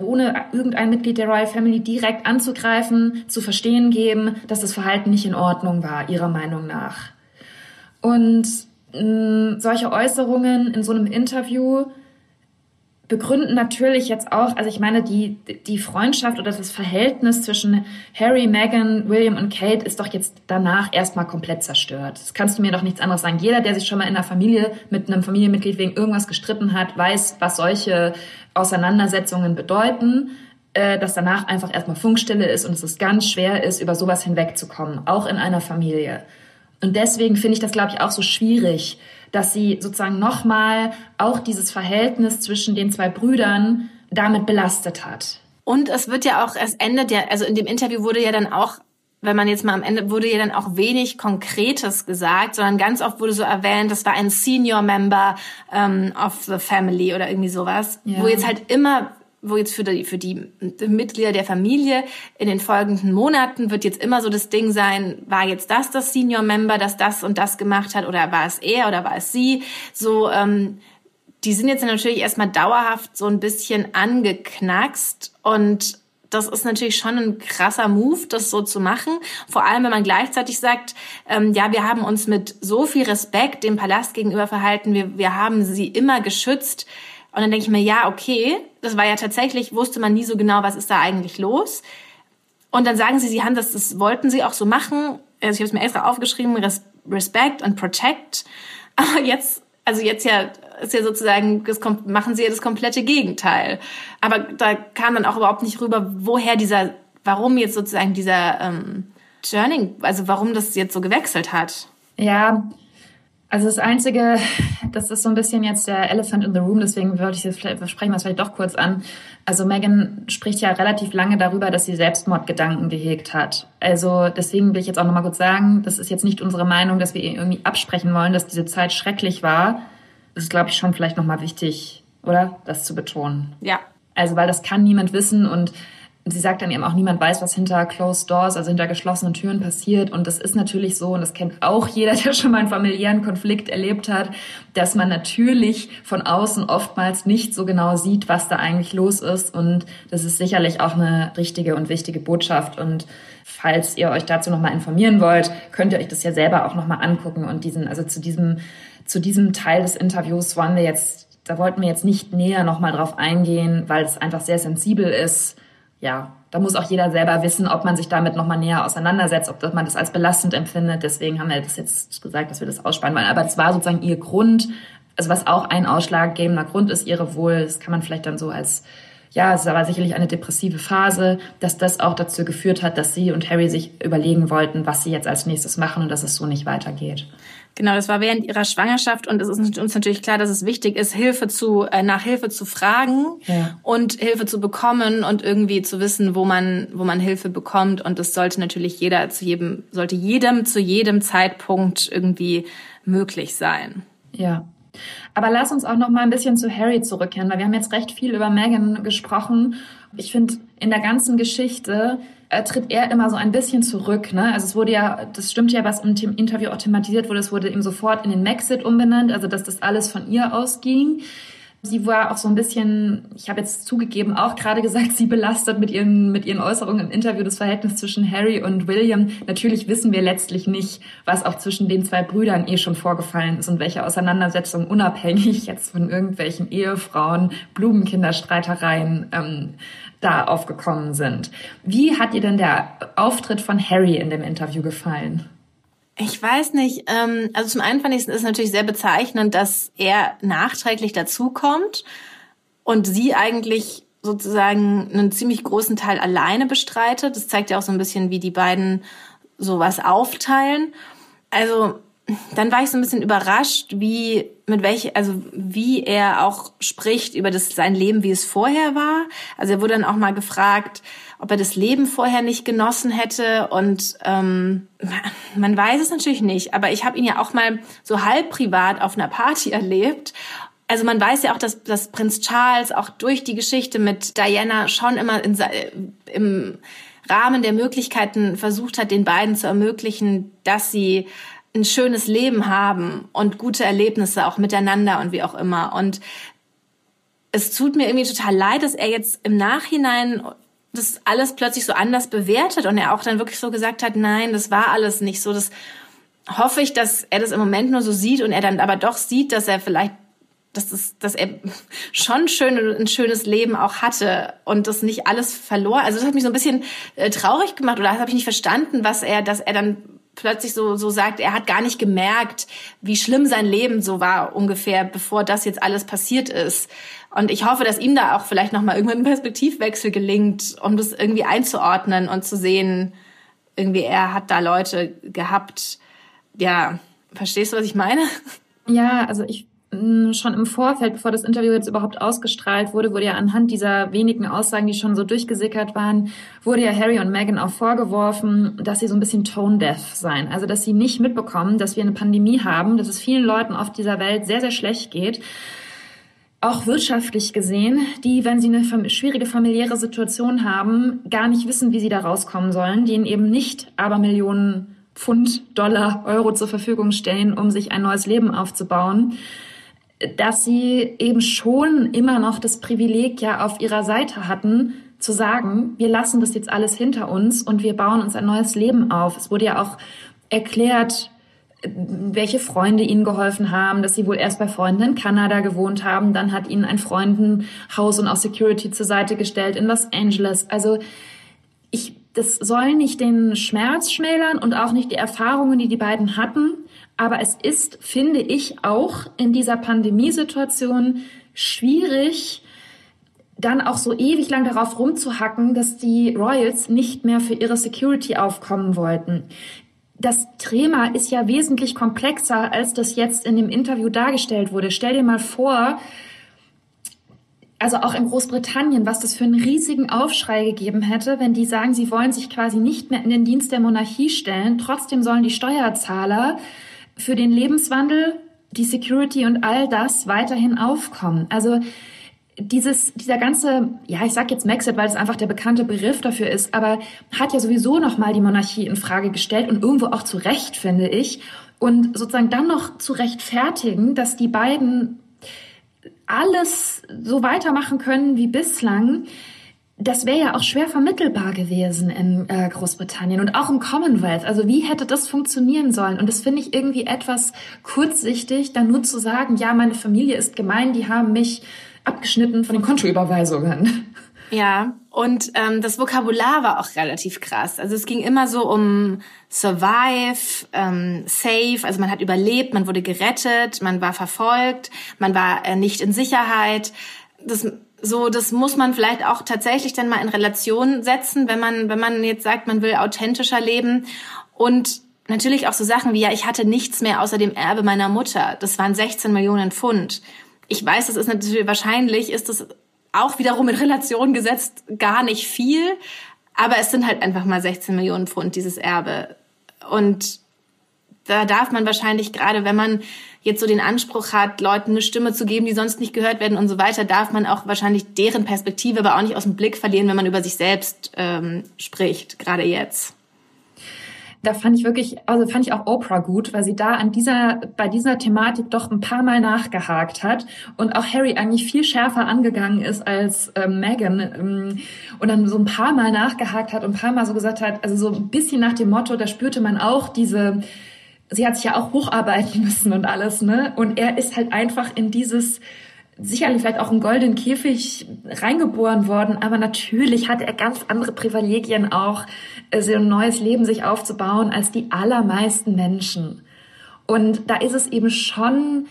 ohne irgendein Mitglied der Royal Family direkt anzugreifen, zu verstehen geben, dass das Verhalten nicht in Ordnung war, ihrer Meinung nach. Und mh, mm, solche Äußerungen in so einem Interview begründen natürlich jetzt auch, also ich meine, die, die Freundschaft oder das Verhältnis zwischen Harry, Meghan, William und Kate ist doch jetzt danach erstmal komplett zerstört. Das kannst du mir doch nichts anderes sagen. Jeder, der sich schon mal in einer Familie mit einem Familienmitglied wegen irgendwas gestritten hat, weiß, was solche Auseinandersetzungen bedeuten äh, dass danach einfach erstmal Funkstille ist und es ganz schwer ist, über sowas hinwegzukommen, auch in einer Familie. Und deswegen finde ich das, glaube ich, auch so schwierig, dass sie sozusagen nochmal auch dieses Verhältnis zwischen den zwei Brüdern damit belastet hat. Und es wird ja auch, es endet ja, also in dem Interview wurde ja dann auch, wenn man jetzt mal am Ende, wurde ja dann auch wenig Konkretes gesagt, sondern ganz oft wurde so erwähnt, das war ein Senior Member ähm, of the Family oder irgendwie sowas, ja. wo jetzt halt immer wo jetzt für die, für die Mitglieder der Familie in den folgenden Monaten wird jetzt immer so das Ding sein, war jetzt das das Senior Member, das das und das gemacht hat oder war es er oder war es sie? So, ähm, die sind jetzt natürlich erstmal dauerhaft so ein bisschen angeknackst und das ist natürlich schon ein krasser Move, das so zu machen. Vor allem, wenn man gleichzeitig sagt, ähm, ja, wir haben uns mit so viel Respekt dem Palast gegenüber verhalten, wir, wir haben sie immer geschützt. Und dann denke ich mir, ja, okay, das war ja tatsächlich, wusste man nie so genau, was ist da eigentlich los. Und dann sagen sie, sie haben das, das wollten sie auch so machen. Also ich habe es mir extra aufgeschrieben, Res Respect und Protect. Aber jetzt, also jetzt ja, ist ja sozusagen, das machen sie ja das komplette Gegenteil. Aber da kam dann auch überhaupt nicht rüber, woher dieser, warum jetzt sozusagen dieser ähm, Turning, also warum das jetzt so gewechselt hat. Ja, also das Einzige, das ist so ein bisschen jetzt der Elephant in the Room, deswegen würde ich vielleicht, sprechen wir es vielleicht doch kurz an. Also Megan spricht ja relativ lange darüber, dass sie Selbstmordgedanken gehegt hat. Also deswegen will ich jetzt auch nochmal kurz sagen, das ist jetzt nicht unsere Meinung, dass wir irgendwie absprechen wollen, dass diese Zeit schrecklich war. Das ist, glaube ich, schon vielleicht nochmal wichtig, oder? Das zu betonen. Ja. Also, weil das kann niemand wissen und sie sagt dann eben auch, niemand weiß, was hinter closed doors, also hinter geschlossenen Türen passiert. Und das ist natürlich so, und das kennt auch jeder, der schon mal einen familiären Konflikt erlebt hat, dass man natürlich von außen oftmals nicht so genau sieht, was da eigentlich los ist. Und das ist sicherlich auch eine richtige und wichtige Botschaft. Und falls ihr euch dazu nochmal informieren wollt, könnt ihr euch das ja selber auch nochmal angucken. Und diesen, also zu diesem, zu diesem Teil des Interviews wollen wir jetzt, da wollten wir jetzt nicht näher nochmal drauf eingehen, weil es einfach sehr sensibel ist ja, da muss auch jeder selber wissen, ob man sich damit nochmal näher auseinandersetzt, ob man das als belastend empfindet. Deswegen haben wir das jetzt gesagt, dass wir das aussparen wollen. Aber es war sozusagen ihr Grund, also was auch ein ausschlaggebender Grund ist, ihre Wohl, das kann man vielleicht dann so als, ja, es war sicherlich eine depressive Phase, dass das auch dazu geführt hat, dass sie und Harry sich überlegen wollten, was sie jetzt als nächstes machen und dass es so nicht weitergeht. Genau, das war während ihrer Schwangerschaft und es ist uns natürlich klar, dass es wichtig ist, Hilfe zu äh, nach Hilfe zu fragen ja. und Hilfe zu bekommen und irgendwie zu wissen, wo man wo man Hilfe bekommt und das sollte natürlich jeder zu jedem sollte jedem zu jedem Zeitpunkt irgendwie möglich sein. Ja. Aber lass uns auch noch mal ein bisschen zu Harry zurückkehren, weil wir haben jetzt recht viel über Meghan gesprochen. Ich finde in der ganzen Geschichte äh, tritt er immer so ein bisschen zurück. Ne? Also es wurde ja, das stimmt ja, was im Interview auch thematisiert wurde, es wurde ihm sofort in den Maxit umbenannt, also dass das alles von ihr ausging. Sie war auch so ein bisschen, ich habe jetzt zugegeben, auch gerade gesagt, sie belastet mit ihren, mit ihren Äußerungen im Interview das Verhältnis zwischen Harry und William. Natürlich wissen wir letztlich nicht, was auch zwischen den zwei Brüdern eh schon vorgefallen ist und welche Auseinandersetzungen unabhängig jetzt von irgendwelchen Ehefrauen, Blumenkinderstreitereien ähm, da aufgekommen sind. Wie hat dir denn der Auftritt von Harry in dem Interview gefallen? Ich weiß nicht. Ähm, also zum einen fand ich es natürlich sehr bezeichnend, dass er nachträglich dazukommt und sie eigentlich sozusagen einen ziemlich großen Teil alleine bestreitet. Das zeigt ja auch so ein bisschen, wie die beiden sowas aufteilen. Also dann war ich so ein bisschen überrascht, wie mit welche, also wie er auch spricht über das sein Leben, wie es vorher war. Also er wurde dann auch mal gefragt, ob er das Leben vorher nicht genossen hätte und ähm, man weiß es natürlich nicht. Aber ich habe ihn ja auch mal so halb privat auf einer Party erlebt also man weiß ja auch, dass, dass Prinz Charles auch durch die Geschichte mit Diana schon immer in, im Rahmen der Möglichkeiten versucht hat, den beiden zu ermöglichen, dass sie ein schönes Leben haben und gute Erlebnisse auch miteinander und wie auch immer. Und es tut mir irgendwie total leid, dass er jetzt im Nachhinein das alles plötzlich so anders bewertet und er auch dann wirklich so gesagt hat, nein, das war alles nicht so. Das hoffe ich, dass er das im Moment nur so sieht und er dann aber doch sieht, dass er vielleicht dass, es, dass er schon schön, ein schönes Leben auch hatte und das nicht alles verlor. Also das hat mich so ein bisschen äh, traurig gemacht oder das habe ich nicht verstanden, was er, dass er dann plötzlich so, so sagt, er hat gar nicht gemerkt, wie schlimm sein Leben so war ungefähr, bevor das jetzt alles passiert ist. Und ich hoffe, dass ihm da auch vielleicht nochmal irgendwann ein Perspektivwechsel gelingt, um das irgendwie einzuordnen und zu sehen, irgendwie er hat da Leute gehabt. Ja, verstehst du, was ich meine? Ja, also ich schon im Vorfeld, bevor das Interview jetzt überhaupt ausgestrahlt wurde, wurde ja anhand dieser wenigen Aussagen, die schon so durchgesickert waren, wurde ja Harry und Meghan auch vorgeworfen, dass sie so ein bisschen tone-deaf seien. Also, dass sie nicht mitbekommen, dass wir eine Pandemie haben, dass es vielen Leuten auf dieser Welt sehr, sehr schlecht geht. Auch wirtschaftlich gesehen, die, wenn sie eine schwierige familiäre Situation haben, gar nicht wissen, wie sie da rauskommen sollen, denen eben nicht aber Millionen Pfund, Dollar, Euro zur Verfügung stellen, um sich ein neues Leben aufzubauen dass sie eben schon immer noch das Privileg ja auf ihrer Seite hatten, zu sagen, wir lassen das jetzt alles hinter uns und wir bauen uns ein neues Leben auf. Es wurde ja auch erklärt, welche Freunde ihnen geholfen haben, dass sie wohl erst bei Freunden in Kanada gewohnt haben, dann hat ihnen ein Freund Haus und auch Security zur Seite gestellt in Los Angeles. Also ich, das soll nicht den Schmerz schmälern und auch nicht die Erfahrungen, die die beiden hatten. Aber es ist, finde ich, auch in dieser Pandemiesituation schwierig, dann auch so ewig lang darauf rumzuhacken, dass die Royals nicht mehr für ihre Security aufkommen wollten. Das Thema ist ja wesentlich komplexer, als das jetzt in dem Interview dargestellt wurde. Stell dir mal vor, also auch in Großbritannien, was das für einen riesigen Aufschrei gegeben hätte, wenn die sagen, sie wollen sich quasi nicht mehr in den Dienst der Monarchie stellen. Trotzdem sollen die Steuerzahler für den Lebenswandel, die Security und all das weiterhin aufkommen. Also dieses, dieser ganze, ja, ich sag jetzt Maxit, weil es einfach der bekannte Begriff dafür ist, aber hat ja sowieso nochmal die Monarchie in Frage gestellt und irgendwo auch zu Recht, finde ich. Und sozusagen dann noch zu rechtfertigen, dass die beiden alles so weitermachen können wie bislang, das wäre ja auch schwer vermittelbar gewesen in äh, Großbritannien und auch im Commonwealth. Also wie hätte das funktionieren sollen? Und das finde ich irgendwie etwas kurzsichtig, dann nur zu sagen, ja, meine Familie ist gemein, die haben mich abgeschnitten von den Kontoüberweisungen. Ja, und ähm, das Vokabular war auch relativ krass. Also es ging immer so um Survive, ähm, Safe, also man hat überlebt, man wurde gerettet, man war verfolgt, man war äh, nicht in Sicherheit. Das so, das muss man vielleicht auch tatsächlich dann mal in Relation setzen, wenn man, wenn man jetzt sagt, man will authentischer leben und natürlich auch so Sachen wie, ja, ich hatte nichts mehr außer dem Erbe meiner Mutter. Das waren 16 Millionen Pfund. Ich weiß, das ist natürlich wahrscheinlich, ist das auch wiederum in Relation gesetzt gar nicht viel, aber es sind halt einfach mal 16 Millionen Pfund, dieses Erbe. Und da darf man wahrscheinlich gerade, wenn man jetzt so den Anspruch hat, Leuten eine Stimme zu geben, die sonst nicht gehört werden und so weiter, darf man auch wahrscheinlich deren Perspektive aber auch nicht aus dem Blick verlieren, wenn man über sich selbst ähm, spricht, gerade jetzt. Da fand ich wirklich, also fand ich auch Oprah gut, weil sie da an dieser, bei dieser Thematik doch ein paar Mal nachgehakt hat und auch Harry eigentlich viel schärfer angegangen ist als äh, Meghan ähm, und dann so ein paar Mal nachgehakt hat und ein paar Mal so gesagt hat, also so ein bisschen nach dem Motto, da spürte man auch diese, sie hat sich ja auch hocharbeiten müssen und alles, ne? Und er ist halt einfach in dieses sicherlich vielleicht auch im goldenen Käfig reingeboren worden, aber natürlich hat er ganz andere Privilegien auch, äh, so ein neues Leben sich aufzubauen als die allermeisten Menschen. Und da ist es eben schon,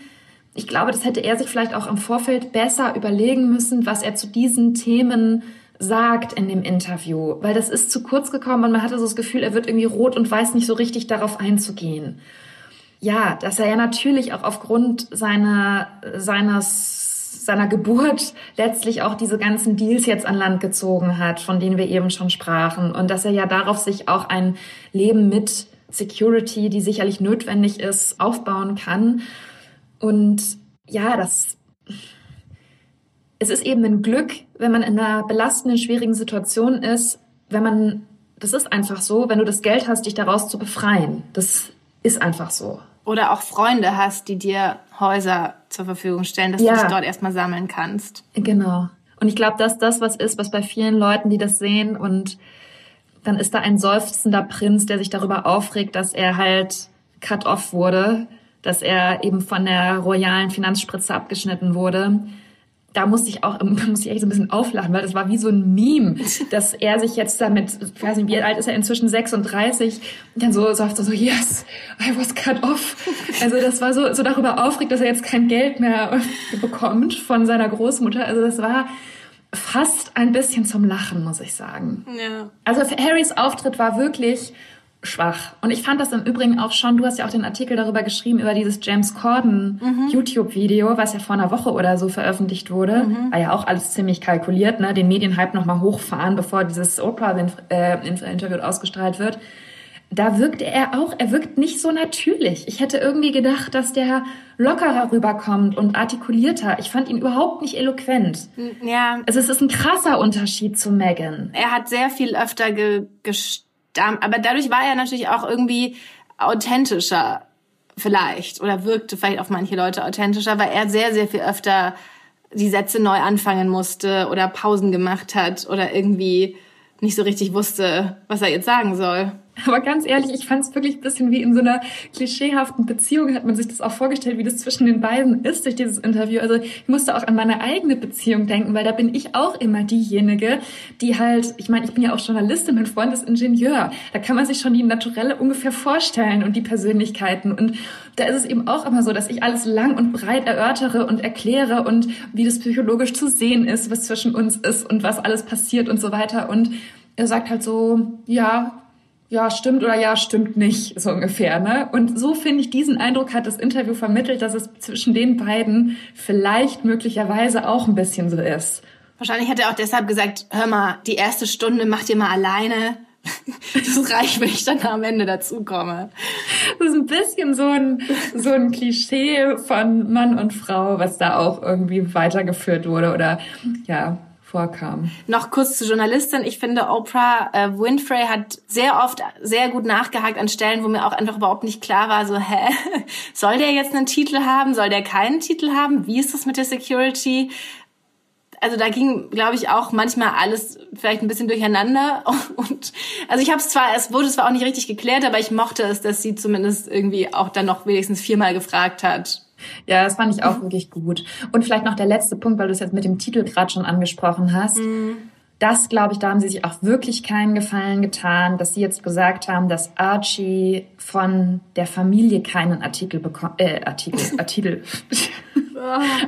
ich glaube, das hätte er sich vielleicht auch im Vorfeld besser überlegen müssen, was er zu diesen Themen sagt in dem Interview, weil das ist zu kurz gekommen und man hatte so das Gefühl, er wird irgendwie rot und weiß nicht so richtig darauf einzugehen. Ja, dass er ja natürlich auch aufgrund seiner, seines seiner Geburt letztlich auch diese ganzen Deals jetzt an Land gezogen hat, von denen wir eben schon sprachen. Und dass er ja darauf sich auch ein Leben mit Security, die sicherlich notwendig ist, aufbauen kann. Und ja, das, es ist eben ein Glück, wenn man in einer belastenden, schwierigen Situation ist, wenn man, das ist einfach so, wenn du das Geld hast, dich daraus zu befreien. Das ist einfach so. Oder auch Freunde hast, die dir Häuser zur Verfügung stellen, dass ja. du dich dort erstmal sammeln kannst. Genau. Und ich glaube, dass das was ist, was bei vielen Leuten, die das sehen und dann ist da ein seufzender Prinz, der sich darüber aufregt, dass er halt cut off wurde, dass er eben von der royalen Finanzspritze abgeschnitten wurde da musste ich auch, musste ich echt so ein bisschen auflachen, weil das war wie so ein Meme, dass er sich jetzt damit, ich weiß nicht, wie alt ist er inzwischen, 36, dann so sagt so, so, yes, I was cut off. Also das war so, so darüber aufregt, dass er jetzt kein Geld mehr bekommt von seiner Großmutter. Also das war fast ein bisschen zum Lachen, muss ich sagen. Ja. Also Harrys Auftritt war wirklich schwach. Und ich fand das im Übrigen auch schon, du hast ja auch den Artikel darüber geschrieben, über dieses James Corden mhm. YouTube-Video, was ja vor einer Woche oder so veröffentlicht wurde. Mhm. War ja auch alles ziemlich kalkuliert, ne? den Medienhype nochmal hochfahren, bevor dieses Oprah-Interview ausgestrahlt wird. Da wirkte er auch, er wirkt nicht so natürlich. Ich hätte irgendwie gedacht, dass der lockerer rüberkommt und artikulierter. Ich fand ihn überhaupt nicht eloquent. Ja. Also es ist ein krasser Unterschied zu Megan. Er hat sehr viel öfter ge aber dadurch war er natürlich auch irgendwie authentischer vielleicht oder wirkte vielleicht auf manche Leute authentischer, weil er sehr, sehr viel öfter die Sätze neu anfangen musste oder Pausen gemacht hat oder irgendwie nicht so richtig wusste, was er jetzt sagen soll. Aber ganz ehrlich, ich fand es wirklich ein bisschen wie in so einer klischeehaften Beziehung, hat man sich das auch vorgestellt, wie das zwischen den beiden ist durch dieses Interview. Also ich musste auch an meine eigene Beziehung denken, weil da bin ich auch immer diejenige, die halt, ich meine, ich bin ja auch Journalistin, mein Freund ist Ingenieur. Da kann man sich schon die Naturelle ungefähr vorstellen und die Persönlichkeiten. Und da ist es eben auch immer so, dass ich alles lang und breit erörtere und erkläre und wie das psychologisch zu sehen ist, was zwischen uns ist und was alles passiert und so weiter. Und er sagt halt so, ja, ja, stimmt oder ja, stimmt nicht, so ungefähr. Ne? Und so finde ich, diesen Eindruck hat das Interview vermittelt, dass es zwischen den beiden vielleicht möglicherweise auch ein bisschen so ist. Wahrscheinlich hat er auch deshalb gesagt, hör mal, die erste Stunde macht ihr mal alleine. Das reicht, wenn ich dann am Ende dazukomme. Das ist ein bisschen so ein, so ein Klischee von Mann und Frau, was da auch irgendwie weitergeführt wurde oder ja, vorkam. Noch kurz zur Journalistin. Ich finde, Oprah äh, Winfrey hat sehr oft sehr gut nachgehakt an Stellen, wo mir auch einfach überhaupt nicht klar war, so, hä, soll der jetzt einen Titel haben? Soll der keinen Titel haben? Wie ist das mit der Security? also da ging, glaube ich, auch manchmal alles vielleicht ein bisschen durcheinander. Und also ich habe es zwar, es wurde zwar auch nicht richtig geklärt, aber ich mochte es, dass sie zumindest irgendwie auch dann noch wenigstens viermal gefragt hat. Ja, das fand ich auch wirklich gut. Und vielleicht noch der letzte Punkt, weil du es jetzt mit dem Titel gerade schon angesprochen hast. Mhm. Das, glaube ich, da haben sie sich auch wirklich keinen Gefallen getan, dass sie jetzt gesagt haben, dass Archie von der Familie keinen Artikel bekommt, äh, Artikel, Artikel.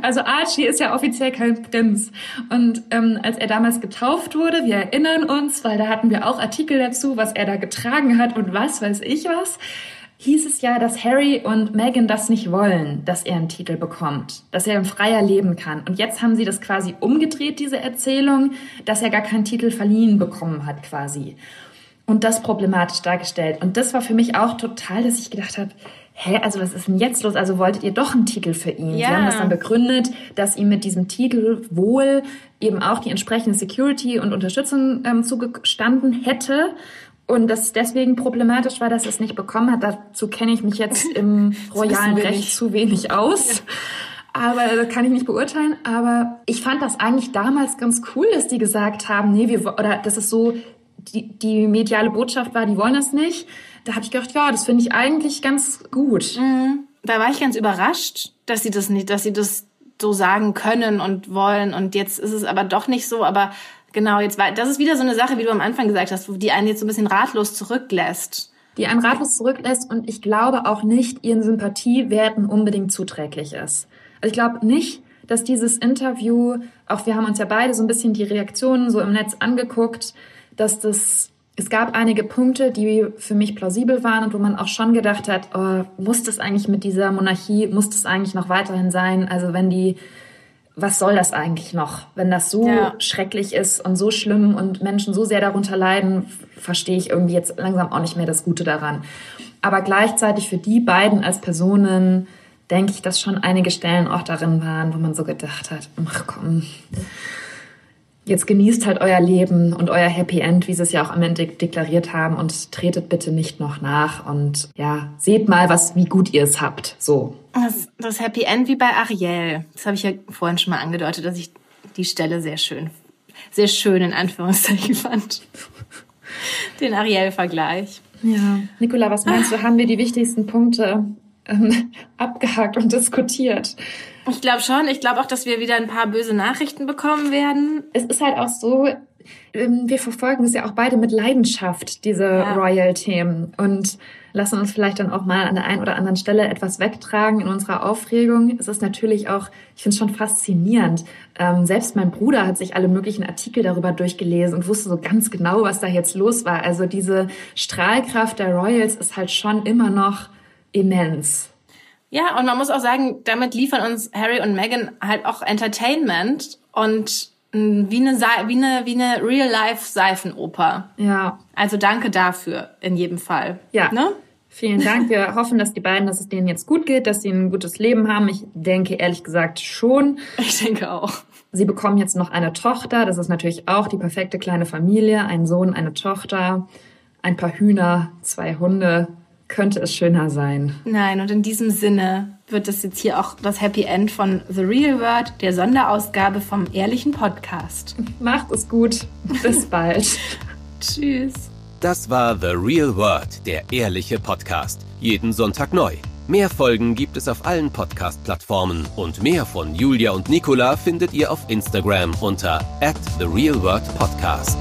Also Archie ist ja offiziell kein Prinz. Und ähm, als er damals getauft wurde, wir erinnern uns, weil da hatten wir auch Artikel dazu, was er da getragen hat und was weiß ich was, hieß es ja, dass Harry und Meghan das nicht wollen, dass er einen Titel bekommt, dass er freier leben kann. Und jetzt haben sie das quasi umgedreht, diese Erzählung, dass er gar keinen Titel verliehen bekommen hat quasi. Und das problematisch dargestellt. Und das war für mich auch total, dass ich gedacht habe, hä, also was ist denn jetzt los? Also wolltet ihr doch einen Titel für ihn? Ja. Sie haben das dann begründet, dass ihm mit diesem Titel wohl eben auch die entsprechende Security und Unterstützung ähm, zugestanden hätte. Und das deswegen problematisch war, dass es nicht bekommen hat. Dazu kenne ich mich jetzt im royalen Recht zu wenig aus. Aber das kann ich nicht beurteilen. Aber ich fand das eigentlich damals ganz cool, dass die gesagt haben, nee, wir, oder dass es so die, die mediale Botschaft war, die wollen das nicht da habe ich gedacht, ja, das finde ich eigentlich ganz gut. Mhm. Da war ich ganz überrascht, dass sie das nicht, dass sie das so sagen können und wollen. Und jetzt ist es aber doch nicht so. Aber genau, jetzt war, das ist wieder so eine Sache, wie du am Anfang gesagt hast, die einen jetzt so ein bisschen ratlos zurücklässt. Die einen ratlos zurücklässt und ich glaube auch nicht, ihren Sympathiewerten unbedingt zuträglich ist. Also ich glaube nicht, dass dieses Interview, auch wir haben uns ja beide so ein bisschen die Reaktionen so im Netz angeguckt, dass das es gab einige Punkte, die für mich plausibel waren und wo man auch schon gedacht hat, oh, muss das eigentlich mit dieser Monarchie, muss das eigentlich noch weiterhin sein? Also wenn die, was soll das eigentlich noch? Wenn das so ja. schrecklich ist und so schlimm und Menschen so sehr darunter leiden, verstehe ich irgendwie jetzt langsam auch nicht mehr das Gute daran. Aber gleichzeitig für die beiden als Personen denke ich, dass schon einige Stellen auch darin waren, wo man so gedacht hat, ach komm, jetzt genießt halt euer Leben und euer Happy End, wie sie es ja auch am Ende deklariert haben und tretet bitte nicht noch nach und ja, seht mal, was, wie gut ihr es habt, so. Das, das Happy End wie bei Ariel. Das habe ich ja vorhin schon mal angedeutet, dass ich die Stelle sehr schön, sehr schön in Anführungszeichen fand. Den Ariel-Vergleich. Ja. Nicola, was meinst du, haben wir die wichtigsten Punkte ähm, abgehakt und diskutiert? Ich glaube schon. Ich glaube auch, dass wir wieder ein paar böse Nachrichten bekommen werden. Es ist halt auch so, ähm, wir verfolgen es ja auch beide mit Leidenschaft, diese ja. Royal-Themen. Und lassen uns vielleicht dann auch mal an der einen oder anderen Stelle etwas wegtragen in unserer Aufregung. Es ist natürlich auch, ich finde es schon faszinierend. Ähm, selbst mein Bruder hat sich alle möglichen Artikel darüber durchgelesen und wusste so ganz genau, was da jetzt los war. Also diese Strahlkraft der Royals ist halt schon immer noch immens. Ja, und man muss auch sagen, damit liefern uns Harry und Meghan halt auch Entertainment und wie eine, wie eine, wie eine Real-Life-Seifenoper. Ja. Also danke dafür in jedem Fall. Ja. Ne? Vielen Dank. Wir hoffen, dass die beiden, dass es denen jetzt gut geht, dass sie ein gutes Leben haben. Ich denke ehrlich gesagt schon. Ich denke auch. Sie bekommen jetzt noch eine Tochter. Das ist natürlich auch die perfekte kleine Familie. Ein Sohn, eine Tochter, ein paar Hühner, zwei Hunde könnte es schöner sein. Nein, und in diesem Sinne wird das jetzt hier auch das Happy End von The Real World, der Sonderausgabe vom Ehrlichen Podcast. Macht es gut. Bis bald. Tschüss. Das war The Real World, der ehrliche Podcast. Jeden Sonntag neu. Mehr Folgen gibt es auf allen Podcast-Plattformen und mehr von Julia und Nicola findet ihr auf Instagram unter at The Real World Podcast.